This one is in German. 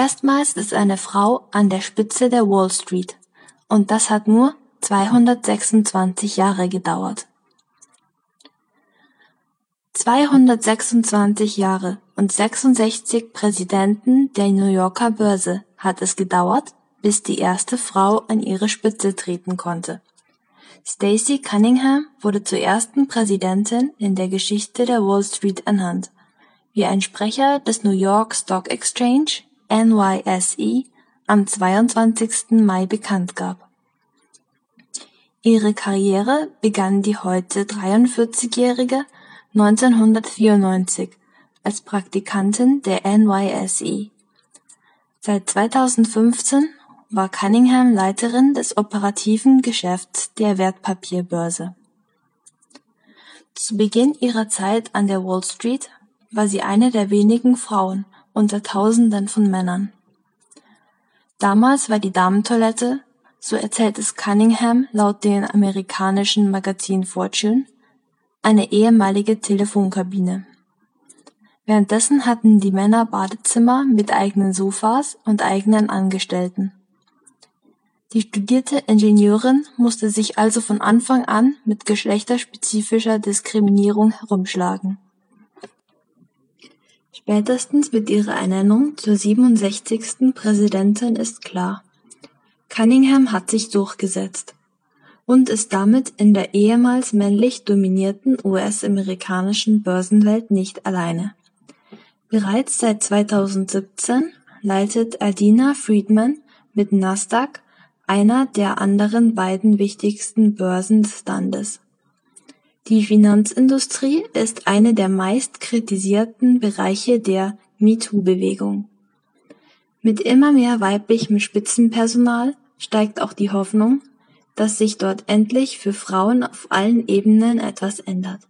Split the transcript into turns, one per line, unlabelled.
Erstmals ist eine Frau an der Spitze der Wall Street, und das hat nur 226 Jahre gedauert. 226 Jahre und 66 Präsidenten der New Yorker Börse hat es gedauert, bis die erste Frau an ihre Spitze treten konnte. Stacey Cunningham wurde zur ersten Präsidentin in der Geschichte der Wall Street ernannt, wie ein Sprecher des New York Stock Exchange (NYSE) am 22. Mai bekannt gab. Ihre Karriere begann die heute 43-jährige 1994 als Praktikantin der NYSE. Seit 2015 war Cunningham Leiterin des operativen Geschäfts der Wertpapierbörse. Zu Beginn ihrer Zeit an der Wall Street war sie eine der wenigen Frauen unter Tausenden von Männern. Damals war die Damentoilette, so erzählt es Cunningham laut dem amerikanischen Magazin Fortune, eine ehemalige Telefonkabine. Währenddessen hatten die Männer Badezimmer mit eigenen Sofas und eigenen Angestellten. Die studierte Ingenieurin musste sich also von Anfang an mit geschlechterspezifischer Diskriminierung herumschlagen. Spätestens mit ihrer Ernennung zur 67. Präsidentin ist klar: Cunningham hat sich durchgesetzt und ist damit in der ehemals männlich dominierten US-amerikanischen Börsenwelt nicht alleine. Bereits seit 2017 leitet Adina Friedman mit Nasdaq einer der anderen beiden wichtigsten Börsen des Landes. Die Finanzindustrie ist eine der meist kritisierten Bereiche der MeToo-Bewegung. Mit immer mehr weiblichem Spitzenpersonal steigt auch die Hoffnung, dass sich dort endlich für Frauen auf allen Ebenen etwas ändert